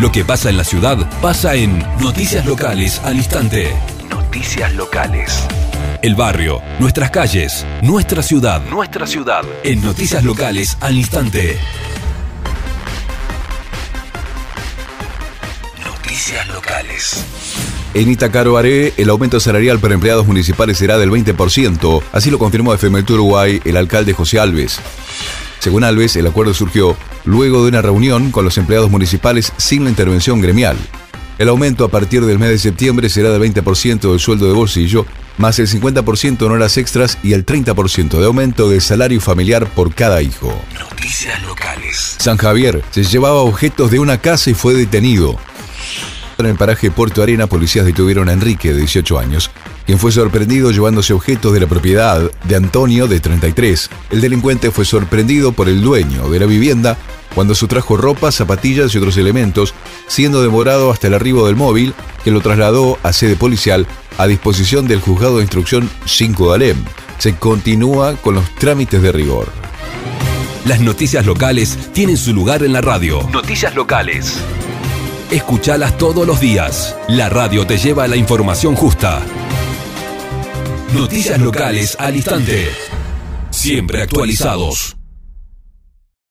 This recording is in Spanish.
Lo que pasa en la ciudad pasa en Noticias Locales al instante. Noticias Locales. El barrio, nuestras calles, nuestra ciudad. Nuestra ciudad. En Noticias Locales al instante. Noticias Locales. En Itacaroaré, el aumento salarial para empleados municipales será del 20%, así lo confirmó FMT Uruguay el alcalde José Alves. Según Alves, el acuerdo surgió luego de una reunión con los empleados municipales sin la intervención gremial. El aumento a partir del mes de septiembre será del 20% del sueldo de bolsillo, más el 50% en horas extras y el 30% de aumento del salario familiar por cada hijo. Noticias Locales. San Javier se llevaba objetos de una casa y fue detenido. En el paraje Puerto Arena, policías detuvieron a Enrique, de 18 años, quien fue sorprendido llevándose objetos de la propiedad de Antonio, de 33. El delincuente fue sorprendido por el dueño de la vivienda cuando sustrajo ropa, zapatillas y otros elementos, siendo demorado hasta el arribo del móvil, que lo trasladó a sede policial a disposición del juzgado de instrucción 5 de Alem. Se continúa con los trámites de rigor. Las noticias locales tienen su lugar en la radio. Noticias Locales. Escuchalas todos los días. La radio te lleva a la información justa. Noticias locales al instante. Siempre actualizados.